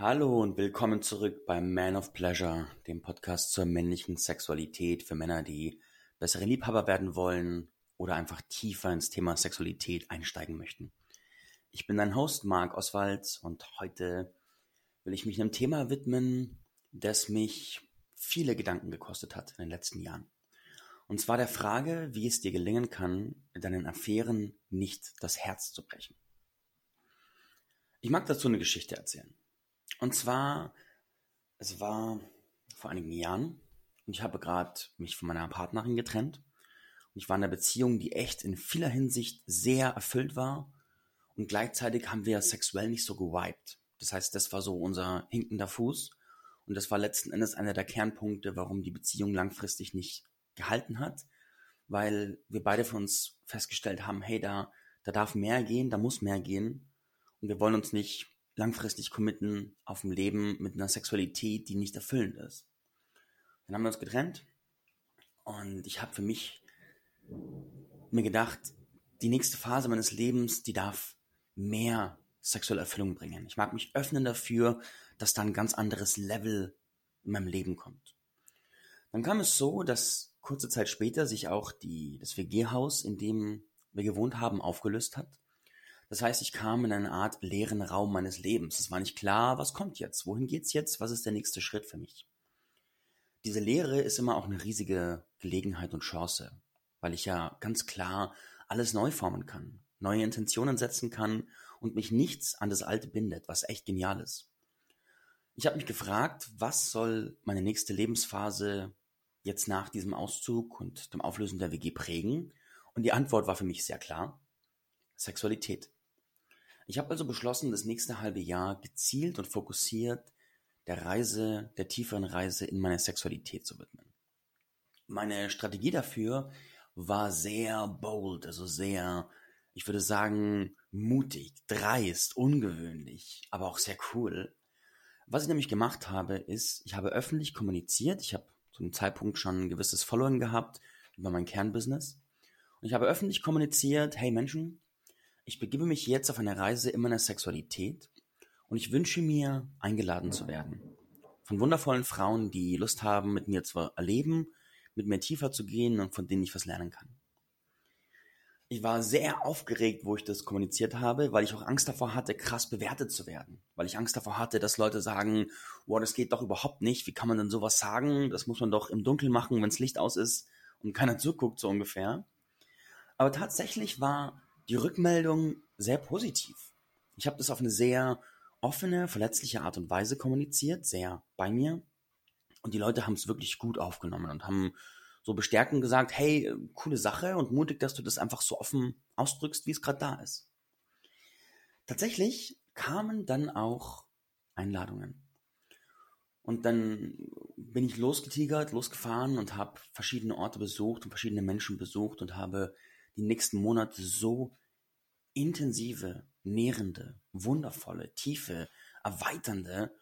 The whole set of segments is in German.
Hallo und willkommen zurück beim Man of Pleasure, dem Podcast zur männlichen Sexualität für Männer, die bessere Liebhaber werden wollen oder einfach tiefer ins Thema Sexualität einsteigen möchten. Ich bin dein Host Marc Oswald und heute will ich mich einem Thema widmen, das mich viele Gedanken gekostet hat in den letzten Jahren. Und zwar der Frage, wie es dir gelingen kann, deinen Affären nicht das Herz zu brechen. Ich mag dazu eine Geschichte erzählen. Und zwar, es war vor einigen Jahren und ich habe gerade mich von meiner Partnerin getrennt. Und ich war in einer Beziehung, die echt in vieler Hinsicht sehr erfüllt war. Und gleichzeitig haben wir sexuell nicht so gewiped. Das heißt, das war so unser hinkender Fuß. Und das war letzten Endes einer der Kernpunkte, warum die Beziehung langfristig nicht gehalten hat. Weil wir beide für uns festgestellt haben, hey, da, da darf mehr gehen, da muss mehr gehen. Und wir wollen uns nicht langfristig committen auf ein Leben mit einer Sexualität, die nicht erfüllend ist. Dann haben wir uns getrennt und ich habe für mich mir gedacht, die nächste Phase meines Lebens, die darf mehr sexuelle Erfüllung bringen. Ich mag mich öffnen dafür, dass da ein ganz anderes Level in meinem Leben kommt. Dann kam es so, dass kurze Zeit später sich auch die, das WG-Haus, in dem wir gewohnt haben, aufgelöst hat. Das heißt, ich kam in eine Art leeren Raum meines Lebens. Es war nicht klar, was kommt jetzt? Wohin geht's jetzt? Was ist der nächste Schritt für mich? Diese Leere ist immer auch eine riesige Gelegenheit und Chance, weil ich ja ganz klar alles neu formen kann, neue Intentionen setzen kann und mich nichts an das Alte bindet, was echt genial ist. Ich habe mich gefragt, was soll meine nächste Lebensphase jetzt nach diesem Auszug und dem Auflösen der WG prägen? Und die Antwort war für mich sehr klar. Sexualität. Ich habe also beschlossen, das nächste halbe Jahr gezielt und fokussiert der Reise, der tieferen Reise in meine Sexualität zu widmen. Meine Strategie dafür war sehr bold, also sehr, ich würde sagen, mutig, dreist, ungewöhnlich, aber auch sehr cool. Was ich nämlich gemacht habe, ist, ich habe öffentlich kommuniziert, ich habe zu dem Zeitpunkt schon ein gewisses Following gehabt über mein Kernbusiness. Und ich habe öffentlich kommuniziert, hey Menschen, ich begebe mich jetzt auf eine Reise in meiner Sexualität und ich wünsche mir, eingeladen zu werden. Von wundervollen Frauen, die Lust haben, mit mir zu erleben, mit mir tiefer zu gehen und von denen ich was lernen kann. Ich war sehr aufgeregt, wo ich das kommuniziert habe, weil ich auch Angst davor hatte, krass bewertet zu werden. Weil ich Angst davor hatte, dass Leute sagen, wow, das geht doch überhaupt nicht. Wie kann man denn sowas sagen? Das muss man doch im Dunkeln machen, wenn das Licht aus ist und keiner zuguckt, so ungefähr. Aber tatsächlich war die Rückmeldung sehr positiv. Ich habe das auf eine sehr offene, verletzliche Art und Weise kommuniziert, sehr bei mir. Und die Leute haben es wirklich gut aufgenommen und haben so bestärkend gesagt, hey, coole Sache und mutig, dass du das einfach so offen ausdrückst, wie es gerade da ist. Tatsächlich kamen dann auch Einladungen. Und dann bin ich losgetigert, losgefahren und habe verschiedene Orte besucht und verschiedene Menschen besucht und habe die nächsten Monate so intensive, nährende, wundervolle, tiefe, erweiternde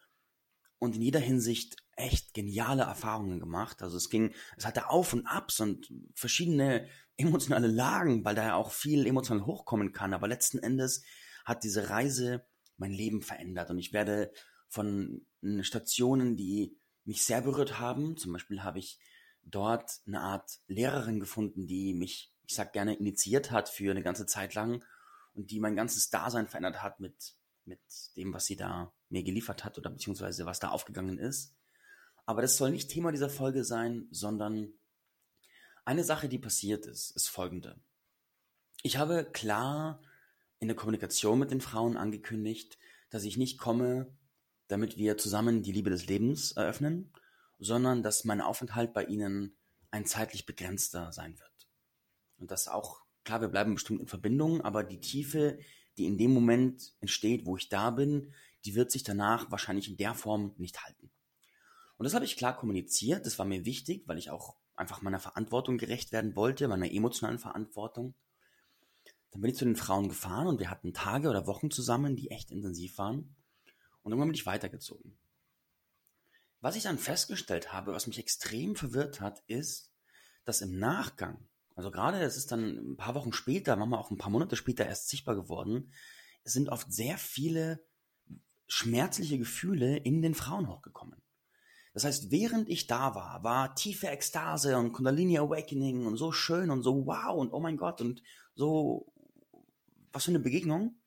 und in jeder Hinsicht echt geniale Erfahrungen gemacht. Also es ging, es hatte Auf und Abs und verschiedene emotionale Lagen, weil da ja auch viel emotional hochkommen kann. Aber letzten Endes hat diese Reise mein Leben verändert und ich werde von Stationen, die mich sehr berührt haben, zum Beispiel habe ich dort eine Art Lehrerin gefunden, die mich ich sag gerne, initiiert hat für eine ganze Zeit lang und die mein ganzes Dasein verändert hat mit, mit dem, was sie da mir geliefert hat oder beziehungsweise was da aufgegangen ist. Aber das soll nicht Thema dieser Folge sein, sondern eine Sache, die passiert ist, ist folgende. Ich habe klar in der Kommunikation mit den Frauen angekündigt, dass ich nicht komme, damit wir zusammen die Liebe des Lebens eröffnen, sondern dass mein Aufenthalt bei ihnen ein zeitlich begrenzter sein wird. Und das auch, klar, wir bleiben bestimmt in Verbindung, aber die Tiefe, die in dem Moment entsteht, wo ich da bin, die wird sich danach wahrscheinlich in der Form nicht halten. Und das habe ich klar kommuniziert, das war mir wichtig, weil ich auch einfach meiner Verantwortung gerecht werden wollte, meiner emotionalen Verantwortung. Dann bin ich zu den Frauen gefahren und wir hatten Tage oder Wochen zusammen, die echt intensiv waren. Und irgendwann bin ich weitergezogen. Was ich dann festgestellt habe, was mich extrem verwirrt hat, ist, dass im Nachgang also gerade, es ist dann ein paar Wochen später, manchmal auch ein paar Monate später erst sichtbar geworden, es sind oft sehr viele schmerzliche Gefühle in den Frauen hochgekommen. Das heißt, während ich da war, war tiefe Ekstase und Kundalini Awakening und so schön und so wow und oh mein Gott und so, was für eine Begegnung.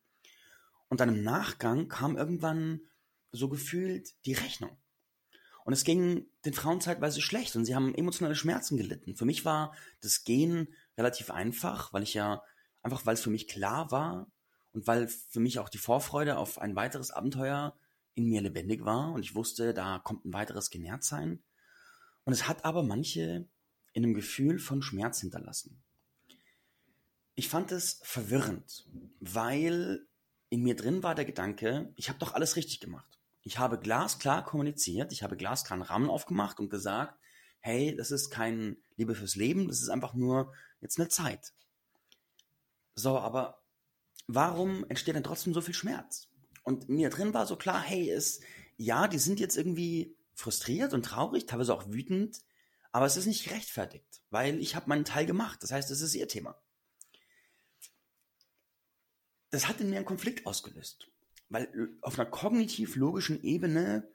Und dann im Nachgang kam irgendwann so gefühlt die Rechnung. Und es ging den Frauen zeitweise schlecht und sie haben emotionale Schmerzen gelitten. Für mich war das Gehen relativ einfach, weil ich ja, einfach weil es für mich klar war und weil für mich auch die Vorfreude auf ein weiteres Abenteuer in mir lebendig war und ich wusste, da kommt ein weiteres Genährtsein. Und es hat aber manche in einem Gefühl von Schmerz hinterlassen. Ich fand es verwirrend, weil in mir drin war der Gedanke, ich habe doch alles richtig gemacht. Ich habe glasklar kommuniziert, ich habe glasklar einen Rahmen aufgemacht und gesagt, hey, das ist kein Liebe fürs Leben, das ist einfach nur jetzt eine Zeit. So, aber warum entsteht denn trotzdem so viel Schmerz? Und mir drin war so klar, hey, es, ja, die sind jetzt irgendwie frustriert und traurig, teilweise auch wütend, aber es ist nicht gerechtfertigt, weil ich habe meinen Teil gemacht. Das heißt, es ist ihr Thema. Das hat in mir einen Konflikt ausgelöst weil äh, auf einer kognitiv-logischen Ebene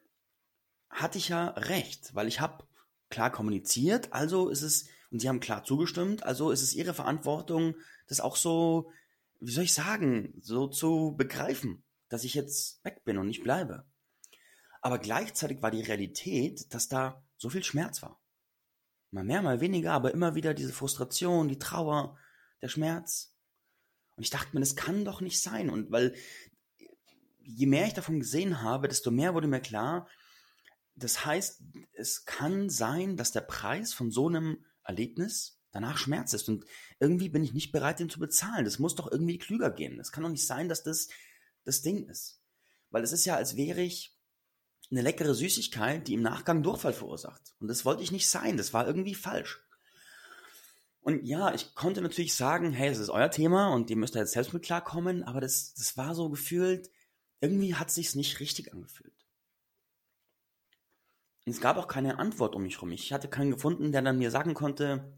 hatte ich ja recht, weil ich habe klar kommuniziert, also ist es, und sie haben klar zugestimmt, also ist es ihre Verantwortung, das auch so, wie soll ich sagen, so zu begreifen, dass ich jetzt weg bin und nicht bleibe. Aber gleichzeitig war die Realität, dass da so viel Schmerz war. Mal mehr, mal weniger, aber immer wieder diese Frustration, die Trauer, der Schmerz. Und ich dachte mir, das kann doch nicht sein. Und weil je mehr ich davon gesehen habe, desto mehr wurde mir klar, das heißt, es kann sein, dass der Preis von so einem Erlebnis danach Schmerz ist. Und irgendwie bin ich nicht bereit, den zu bezahlen. Das muss doch irgendwie klüger gehen. Es kann doch nicht sein, dass das das Ding ist. Weil es ist ja, als wäre ich eine leckere Süßigkeit, die im Nachgang Durchfall verursacht. Und das wollte ich nicht sein. Das war irgendwie falsch. Und ja, ich konnte natürlich sagen, hey, das ist euer Thema und ihr müsst da jetzt selbst mit klarkommen, aber das, das war so gefühlt, irgendwie hat sich's nicht richtig angefühlt. Und es gab auch keine Antwort um mich herum. Ich hatte keinen gefunden, der dann mir sagen konnte,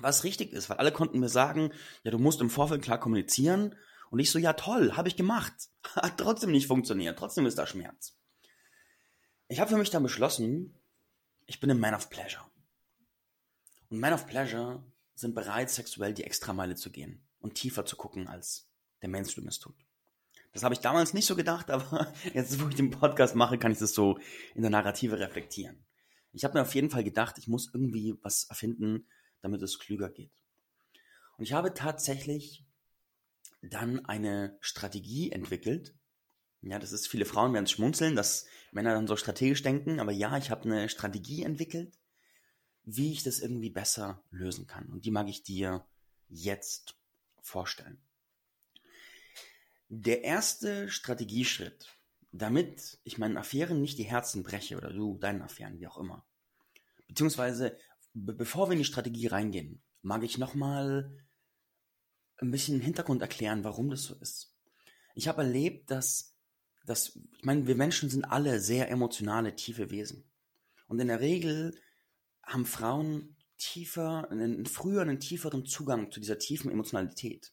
was richtig ist, weil alle konnten mir sagen, ja, du musst im Vorfeld klar kommunizieren. Und ich so, ja toll, habe ich gemacht. Hat trotzdem nicht funktioniert, trotzdem ist da Schmerz. Ich habe für mich dann beschlossen, ich bin ein Man of Pleasure. Und Man of Pleasure sind bereit, sexuell die Extrameile zu gehen und tiefer zu gucken, als der Mainstream es tut. Das habe ich damals nicht so gedacht, aber jetzt, wo ich den Podcast mache, kann ich das so in der Narrative reflektieren. Ich habe mir auf jeden Fall gedacht, ich muss irgendwie was erfinden, damit es klüger geht. Und ich habe tatsächlich dann eine Strategie entwickelt. Ja, das ist, viele Frauen werden schmunzeln, dass Männer dann so strategisch denken, aber ja, ich habe eine Strategie entwickelt, wie ich das irgendwie besser lösen kann. Und die mag ich dir jetzt vorstellen. Der erste Strategieschritt, damit ich meinen Affären nicht die Herzen breche oder du deinen Affären, wie auch immer. Beziehungsweise, be bevor wir in die Strategie reingehen, mag ich nochmal ein bisschen Hintergrund erklären, warum das so ist. Ich habe erlebt, dass, dass, ich meine, wir Menschen sind alle sehr emotionale, tiefe Wesen. Und in der Regel haben Frauen tiefer, einen, früher einen tieferen Zugang zu dieser tiefen Emotionalität.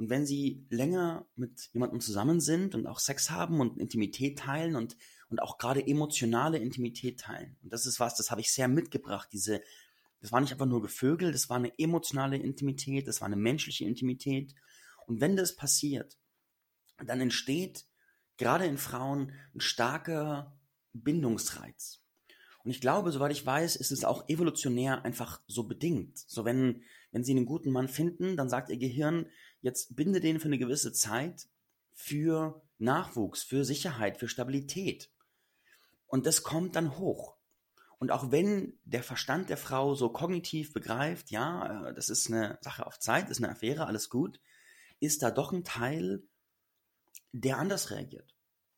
Und wenn sie länger mit jemandem zusammen sind und auch Sex haben und Intimität teilen und, und auch gerade emotionale Intimität teilen, und das ist was, das habe ich sehr mitgebracht, diese, das war nicht einfach nur Gevögel, das war eine emotionale Intimität, das war eine menschliche Intimität. Und wenn das passiert, dann entsteht gerade in Frauen ein starker Bindungsreiz. Und ich glaube, soweit ich weiß, ist es auch evolutionär einfach so bedingt. So wenn, wenn sie einen guten Mann finden, dann sagt ihr Gehirn, jetzt binde den für eine gewisse Zeit für Nachwuchs, für Sicherheit, für Stabilität. Und das kommt dann hoch. Und auch wenn der Verstand der Frau so kognitiv begreift, ja, äh, das ist eine Sache auf Zeit, ist eine Affäre, alles gut, ist da doch ein Teil, der anders reagiert.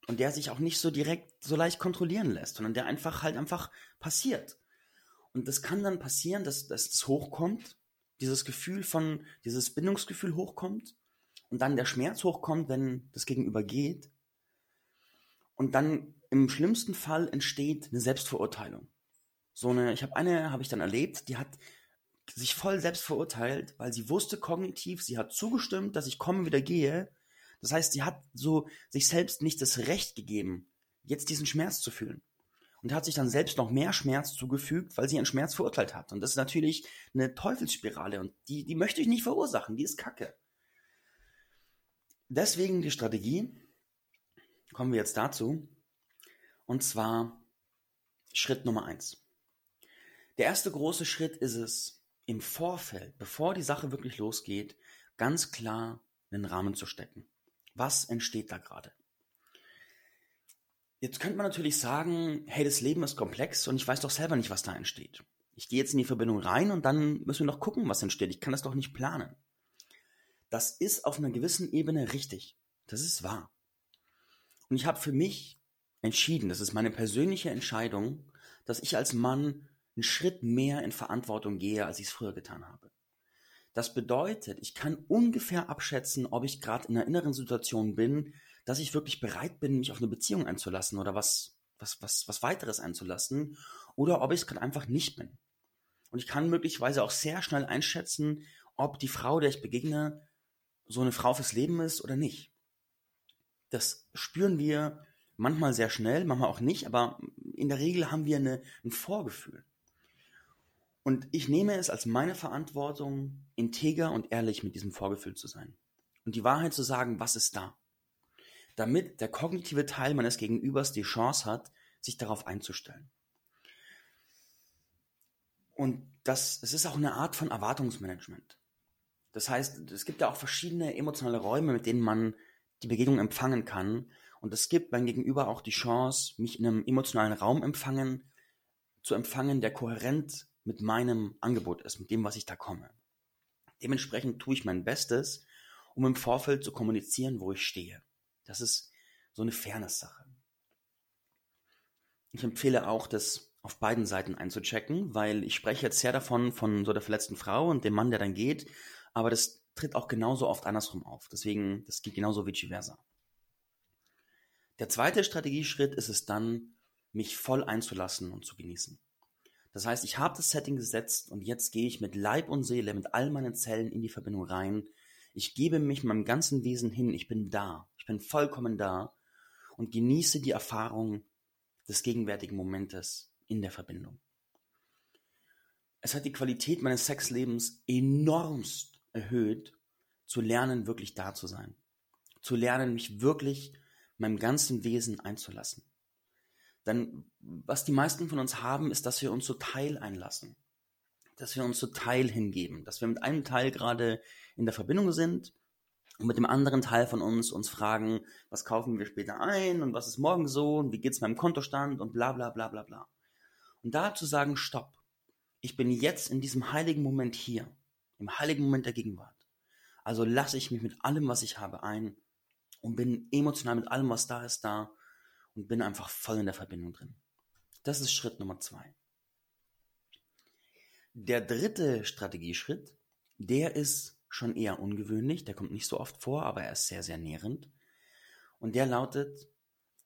Und der sich auch nicht so direkt so leicht kontrollieren lässt, sondern der einfach halt einfach passiert. Und das kann dann passieren, dass, dass es hochkommt dieses Gefühl von, dieses Bindungsgefühl hochkommt und dann der Schmerz hochkommt, wenn das Gegenüber geht. Und dann im schlimmsten Fall entsteht eine Selbstverurteilung. So eine, ich habe eine, habe ich dann erlebt, die hat sich voll selbst verurteilt, weil sie wusste kognitiv, sie hat zugestimmt, dass ich komme, wieder gehe. Das heißt, sie hat so sich selbst nicht das Recht gegeben, jetzt diesen Schmerz zu fühlen. Und hat sich dann selbst noch mehr Schmerz zugefügt, weil sie ihren Schmerz verurteilt hat. Und das ist natürlich eine Teufelsspirale und die, die möchte ich nicht verursachen, die ist kacke. Deswegen die Strategie, kommen wir jetzt dazu, und zwar Schritt Nummer eins. Der erste große Schritt ist es, im Vorfeld, bevor die Sache wirklich losgeht, ganz klar einen Rahmen zu stecken. Was entsteht da gerade? Jetzt könnte man natürlich sagen, hey, das Leben ist komplex und ich weiß doch selber nicht, was da entsteht. Ich gehe jetzt in die Verbindung rein und dann müssen wir noch gucken, was entsteht. Ich kann das doch nicht planen. Das ist auf einer gewissen Ebene richtig. Das ist wahr. Und ich habe für mich entschieden, das ist meine persönliche Entscheidung, dass ich als Mann einen Schritt mehr in Verantwortung gehe, als ich es früher getan habe. Das bedeutet, ich kann ungefähr abschätzen, ob ich gerade in einer inneren Situation bin, dass ich wirklich bereit bin, mich auf eine Beziehung einzulassen oder was, was, was, was weiteres einzulassen, oder ob ich es gerade einfach nicht bin. Und ich kann möglicherweise auch sehr schnell einschätzen, ob die Frau, der ich begegne, so eine Frau fürs Leben ist oder nicht. Das spüren wir manchmal sehr schnell, manchmal auch nicht, aber in der Regel haben wir eine, ein Vorgefühl. Und ich nehme es als meine Verantwortung, integer und ehrlich mit diesem Vorgefühl zu sein. Und die Wahrheit zu sagen, was ist da? Damit der kognitive Teil meines Gegenübers die Chance hat, sich darauf einzustellen. Und das, es ist auch eine Art von Erwartungsmanagement. Das heißt, es gibt ja auch verschiedene emotionale Räume, mit denen man die Begegnung empfangen kann. Und es gibt mein Gegenüber auch die Chance, mich in einem emotionalen Raum empfangen, zu empfangen, der kohärent mit meinem Angebot ist, mit dem, was ich da komme. Dementsprechend tue ich mein Bestes, um im Vorfeld zu kommunizieren, wo ich stehe. Das ist so eine Fairness-Sache. Ich empfehle auch, das auf beiden Seiten einzuchecken, weil ich spreche jetzt sehr davon, von so der verletzten Frau und dem Mann, der dann geht, aber das tritt auch genauso oft andersrum auf. Deswegen, das geht genauso vice versa. Der zweite Strategieschritt ist es dann, mich voll einzulassen und zu genießen. Das heißt, ich habe das Setting gesetzt und jetzt gehe ich mit Leib und Seele, mit all meinen Zellen in die Verbindung rein. Ich gebe mich meinem ganzen Wesen hin. Ich bin da. Ich bin vollkommen da und genieße die Erfahrung des gegenwärtigen Momentes in der Verbindung. Es hat die Qualität meines Sexlebens enormst erhöht, zu lernen, wirklich da zu sein. Zu lernen, mich wirklich meinem ganzen Wesen einzulassen. Denn was die meisten von uns haben, ist, dass wir uns so Teil einlassen. Dass wir uns so Teil hingeben. Dass wir mit einem Teil gerade in der Verbindung sind und mit dem anderen Teil von uns uns fragen, was kaufen wir später ein und was ist morgen so und wie geht's meinem Kontostand und bla bla bla bla bla. Und da zu sagen, stopp. Ich bin jetzt in diesem heiligen Moment hier. Im heiligen Moment der Gegenwart. Also lasse ich mich mit allem, was ich habe, ein und bin emotional mit allem, was da ist, da und bin einfach voll in der Verbindung drin. Das ist Schritt Nummer zwei. Der dritte Strategieschritt, der ist schon eher ungewöhnlich, der kommt nicht so oft vor, aber er ist sehr, sehr nährend. Und der lautet,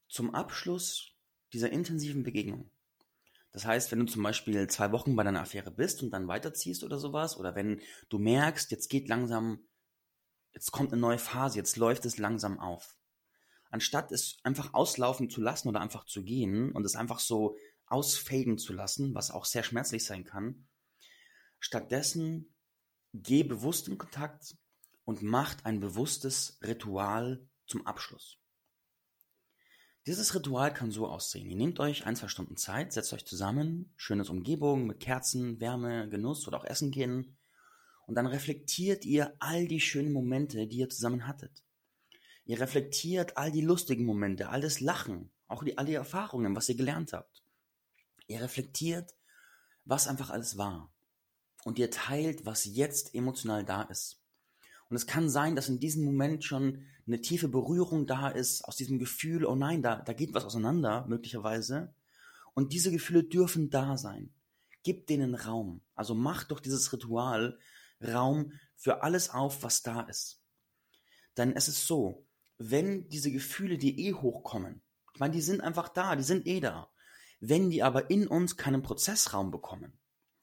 zum Abschluss dieser intensiven Begegnung. Das heißt, wenn du zum Beispiel zwei Wochen bei deiner Affäre bist und dann weiterziehst oder sowas, oder wenn du merkst, jetzt geht langsam, jetzt kommt eine neue Phase, jetzt läuft es langsam auf anstatt es einfach auslaufen zu lassen oder einfach zu gehen und es einfach so ausfaden zu lassen, was auch sehr schmerzlich sein kann, stattdessen geh bewusst in Kontakt und macht ein bewusstes Ritual zum Abschluss. Dieses Ritual kann so aussehen. Ihr nehmt euch ein, zwei Stunden Zeit, setzt euch zusammen, schönes Umgebung mit Kerzen, Wärme, Genuss oder auch Essen gehen und dann reflektiert ihr all die schönen Momente, die ihr zusammen hattet. Ihr reflektiert all die lustigen Momente, all das Lachen, auch die, all die Erfahrungen, was ihr gelernt habt. Ihr reflektiert, was einfach alles war. Und ihr teilt, was jetzt emotional da ist. Und es kann sein, dass in diesem Moment schon eine tiefe Berührung da ist, aus diesem Gefühl, oh nein, da, da geht was auseinander, möglicherweise. Und diese Gefühle dürfen da sein. Gebt denen Raum. Also macht doch dieses Ritual Raum für alles auf, was da ist. Denn es ist so, wenn diese Gefühle, die eh hochkommen, ich meine, die sind einfach da, die sind eh da. Wenn die aber in uns keinen Prozessraum bekommen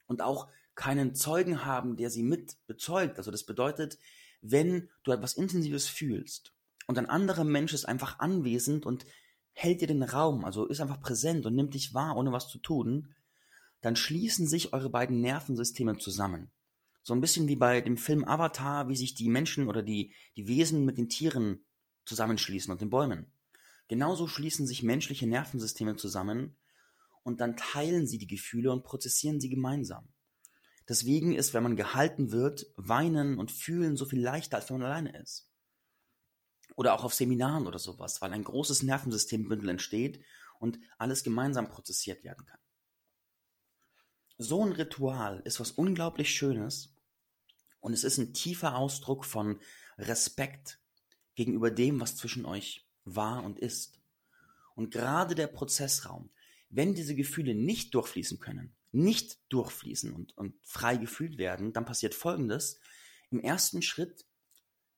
und auch keinen Zeugen haben, der sie mit bezeugt, also das bedeutet, wenn du etwas Intensives fühlst und ein anderer Mensch ist einfach anwesend und hält dir den Raum, also ist einfach präsent und nimmt dich wahr, ohne was zu tun, dann schließen sich eure beiden Nervensysteme zusammen. So ein bisschen wie bei dem Film Avatar, wie sich die Menschen oder die, die Wesen mit den Tieren zusammenschließen und den Bäumen. Genauso schließen sich menschliche Nervensysteme zusammen und dann teilen sie die Gefühle und prozessieren sie gemeinsam. Deswegen ist, wenn man gehalten wird, Weinen und Fühlen so viel leichter, als wenn man alleine ist. Oder auch auf Seminaren oder sowas, weil ein großes Nervensystembündel entsteht und alles gemeinsam prozessiert werden kann. So ein Ritual ist was unglaublich Schönes und es ist ein tiefer Ausdruck von Respekt gegenüber dem, was zwischen euch war und ist. Und gerade der Prozessraum, wenn diese Gefühle nicht durchfließen können, nicht durchfließen und, und frei gefühlt werden, dann passiert Folgendes. Im ersten Schritt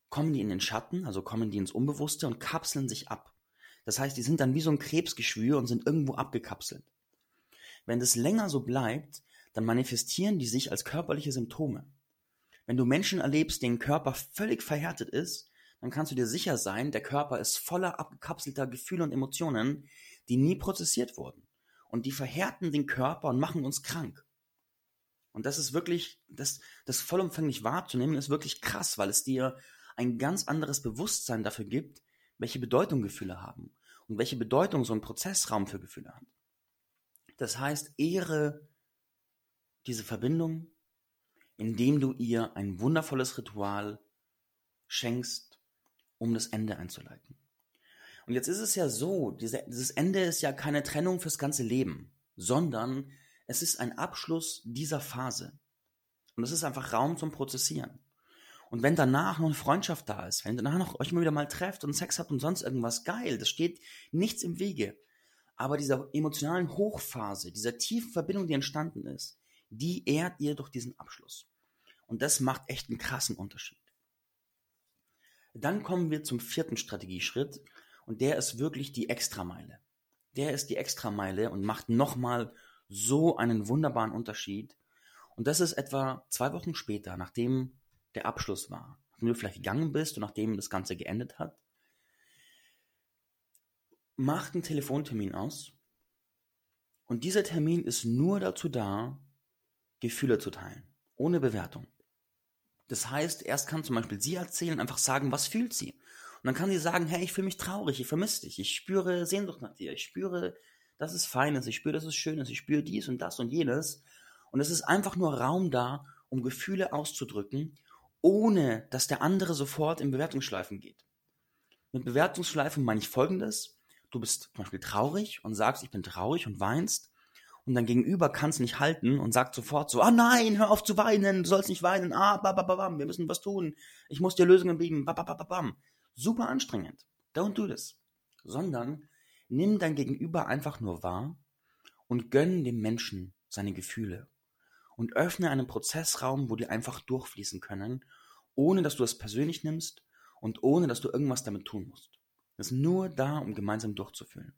kommen die in den Schatten, also kommen die ins Unbewusste und kapseln sich ab. Das heißt, die sind dann wie so ein Krebsgeschwür und sind irgendwo abgekapselt. Wenn das länger so bleibt, dann manifestieren die sich als körperliche Symptome. Wenn du Menschen erlebst, deren Körper völlig verhärtet ist, dann kannst du dir sicher sein, der Körper ist voller abgekapselter Gefühle und Emotionen, die nie prozessiert wurden. Und die verhärten den Körper und machen uns krank. Und das ist wirklich, das, das vollumfänglich wahrzunehmen, ist wirklich krass, weil es dir ein ganz anderes Bewusstsein dafür gibt, welche Bedeutung Gefühle haben und welche Bedeutung so ein Prozessraum für Gefühle hat. Das heißt, ehre diese Verbindung, indem du ihr ein wundervolles Ritual schenkst, um das Ende einzuleiten. Und jetzt ist es ja so, diese, dieses Ende ist ja keine Trennung fürs ganze Leben, sondern es ist ein Abschluss dieser Phase. Und es ist einfach Raum zum Prozessieren. Und wenn danach noch eine Freundschaft da ist, wenn danach noch euch immer wieder mal trefft und Sex habt und sonst irgendwas geil, das steht nichts im Wege. Aber dieser emotionalen Hochphase, dieser tiefen Verbindung, die entstanden ist, die ehrt ihr durch diesen Abschluss. Und das macht echt einen krassen Unterschied. Dann kommen wir zum vierten Strategieschritt und der ist wirklich die Extrameile. Der ist die Extrameile und macht nochmal so einen wunderbaren Unterschied. Und das ist etwa zwei Wochen später, nachdem der Abschluss war, nachdem du vielleicht gegangen bist und nachdem das Ganze geendet hat, macht einen Telefontermin aus. Und dieser Termin ist nur dazu da, Gefühle zu teilen, ohne Bewertung. Das heißt, erst kann zum Beispiel sie erzählen, einfach sagen, was fühlt sie. Und dann kann sie sagen, hey, ich fühle mich traurig, ich vermisse dich, ich spüre Sehnsucht nach dir, ich spüre, dass es fein ist, ich spüre, dass es schön ist, ich spüre dies und das und jenes. Und es ist einfach nur Raum da, um Gefühle auszudrücken ohne dass der andere sofort in Bewertungsschleifen geht. Mit Bewertungsschleifen meine ich folgendes. Du bist zum Beispiel traurig und sagst, ich bin traurig und weinst. Und dein Gegenüber kann es nicht halten und sagt sofort so, ah nein, hör auf zu weinen, du sollst nicht weinen, ah, babababam, wir müssen was tun, ich muss dir Lösungen bieten, babababam. Super anstrengend. Don't do this. Sondern nimm dein Gegenüber einfach nur wahr und gönn dem Menschen seine Gefühle und öffne einen Prozessraum, wo die einfach durchfließen können, ohne dass du es persönlich nimmst und ohne dass du irgendwas damit tun musst. Das ist nur da, um gemeinsam durchzufühlen.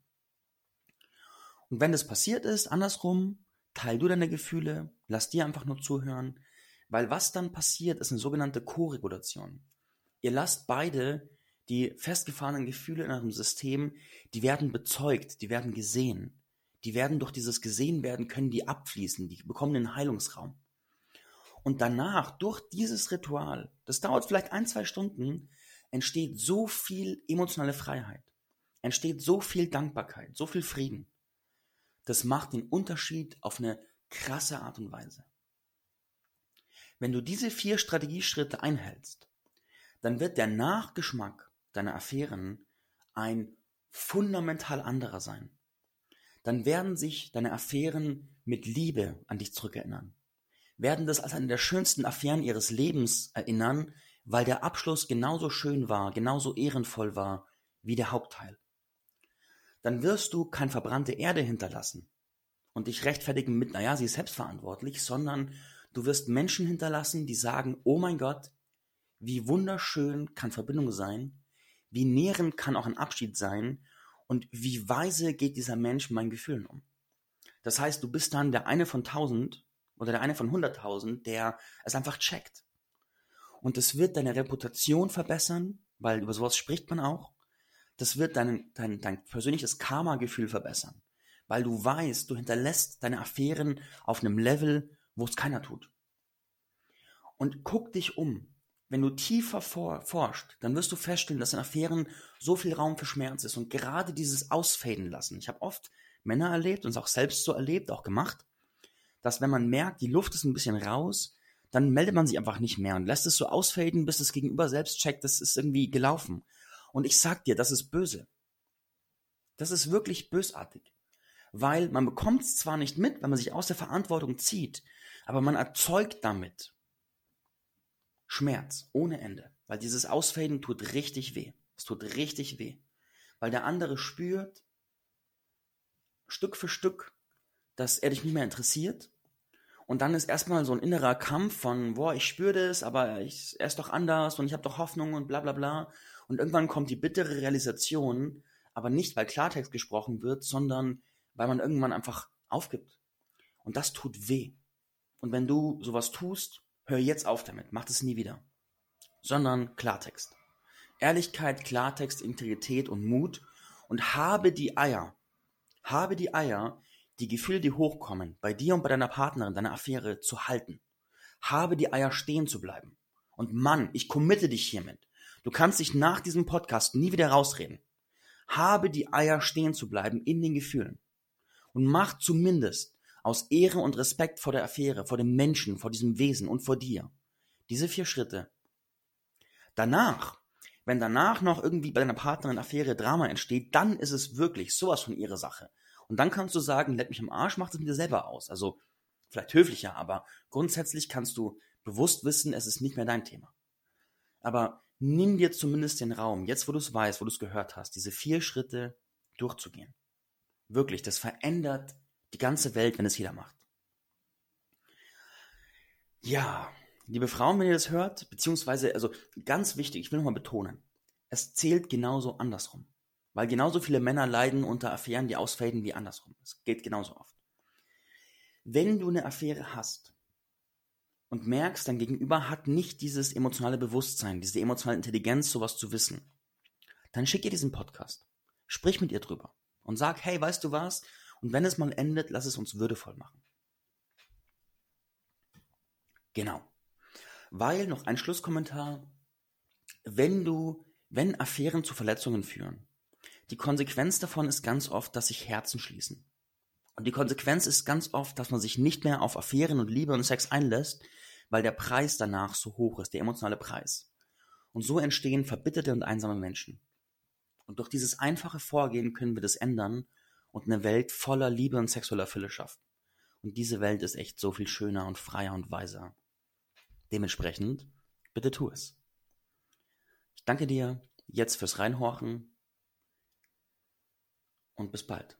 Und wenn das passiert ist, andersrum, teil du deine Gefühle, lass dir einfach nur zuhören, weil was dann passiert, ist eine sogenannte Co-Regulation. Ihr lasst beide die festgefahrenen Gefühle in eurem System, die werden bezeugt, die werden gesehen die werden durch dieses gesehen werden, können die abfließen, die bekommen den Heilungsraum. Und danach, durch dieses Ritual, das dauert vielleicht ein, zwei Stunden, entsteht so viel emotionale Freiheit, entsteht so viel Dankbarkeit, so viel Frieden. Das macht den Unterschied auf eine krasse Art und Weise. Wenn du diese vier Strategieschritte einhältst, dann wird der Nachgeschmack deiner Affären ein fundamental anderer sein dann werden sich deine Affären mit Liebe an dich zurückerinnern. Werden das als eine der schönsten Affären ihres Lebens erinnern, weil der Abschluss genauso schön war, genauso ehrenvoll war wie der Hauptteil. Dann wirst du kein verbrannte Erde hinterlassen und dich rechtfertigen mit, naja, sie ist selbstverantwortlich, sondern du wirst Menschen hinterlassen, die sagen, oh mein Gott, wie wunderschön kann Verbindung sein, wie nährend kann auch ein Abschied sein und wie weise geht dieser Mensch meinen Gefühlen um. Das heißt, du bist dann der eine von tausend oder der eine von hunderttausend, der es einfach checkt. Und es wird deine Reputation verbessern weil über sowas spricht man auch. Das wird dein, dein, dein persönliches Karma-Gefühl verbessern, weil du weißt, du hinterlässt deine Affären auf einem Level, wo es keiner tut. Und guck dich um. Wenn du tiefer for forscht, dann wirst du feststellen, dass in Affären so viel Raum für Schmerz ist und gerade dieses Ausfaden lassen. Ich habe oft Männer erlebt und es auch selbst so erlebt, auch gemacht, dass wenn man merkt, die Luft ist ein bisschen raus, dann meldet man sich einfach nicht mehr und lässt es so ausfaden, bis das Gegenüber selbst checkt, das ist irgendwie gelaufen. Und ich sag dir, das ist böse. Das ist wirklich bösartig. Weil man bekommt es zwar nicht mit, wenn man sich aus der Verantwortung zieht, aber man erzeugt damit Schmerz ohne Ende. Weil dieses Ausfaden tut richtig weh. Es tut richtig weh. Weil der andere spürt, Stück für Stück, dass er dich nicht mehr interessiert und dann ist erstmal so ein innerer Kampf von, boah, ich spüre das, aber ich, er ist doch anders und ich habe doch Hoffnung und bla bla bla. Und irgendwann kommt die bittere Realisation, aber nicht, weil Klartext gesprochen wird, sondern weil man irgendwann einfach aufgibt. Und das tut weh. Und wenn du sowas tust, hör jetzt auf damit, mach das nie wieder. Sondern Klartext. Ehrlichkeit, Klartext, Integrität und Mut und habe die Eier, habe die Eier, die Gefühle, die hochkommen, bei dir und bei deiner Partnerin, deiner Affäre zu halten. Habe die Eier stehen zu bleiben. Und Mann, ich committe dich hiermit. Du kannst dich nach diesem Podcast nie wieder rausreden. Habe die Eier stehen zu bleiben in den Gefühlen. Und mach zumindest aus Ehre und Respekt vor der Affäre, vor dem Menschen, vor diesem Wesen und vor dir diese vier Schritte. Danach, wenn danach noch irgendwie bei deiner Partnerin Affäre Drama entsteht, dann ist es wirklich sowas von ihre Sache. Und dann kannst du sagen, leck mich am Arsch, mach das mit dir selber aus. Also vielleicht höflicher, aber grundsätzlich kannst du bewusst wissen, es ist nicht mehr dein Thema. Aber nimm dir zumindest den Raum, jetzt wo du es weißt, wo du es gehört hast, diese vier Schritte durchzugehen. Wirklich, das verändert die ganze Welt, wenn es jeder macht. Ja, liebe Frauen, wenn ihr das hört, beziehungsweise, also ganz wichtig, ich will nochmal betonen, es zählt genauso andersrum. Weil genauso viele Männer leiden unter Affären, die ausfaden, wie andersrum. Es geht genauso oft. Wenn du eine Affäre hast und merkst, dein Gegenüber hat nicht dieses emotionale Bewusstsein, diese emotionale Intelligenz, sowas zu wissen, dann schick ihr diesen Podcast. Sprich mit ihr drüber und sag, hey, weißt du was? Und wenn es mal endet, lass es uns würdevoll machen. Genau. Weil noch ein Schlusskommentar. Wenn du, wenn Affären zu Verletzungen führen, die Konsequenz davon ist ganz oft, dass sich Herzen schließen. Und die Konsequenz ist ganz oft, dass man sich nicht mehr auf Affären und Liebe und Sex einlässt, weil der Preis danach so hoch ist, der emotionale Preis. Und so entstehen verbitterte und einsame Menschen. Und durch dieses einfache Vorgehen können wir das ändern und eine Welt voller Liebe und sexueller Fülle schaffen. Und diese Welt ist echt so viel schöner und freier und weiser. Dementsprechend, bitte tu es. Ich danke dir jetzt fürs Reinhorchen und bis bald.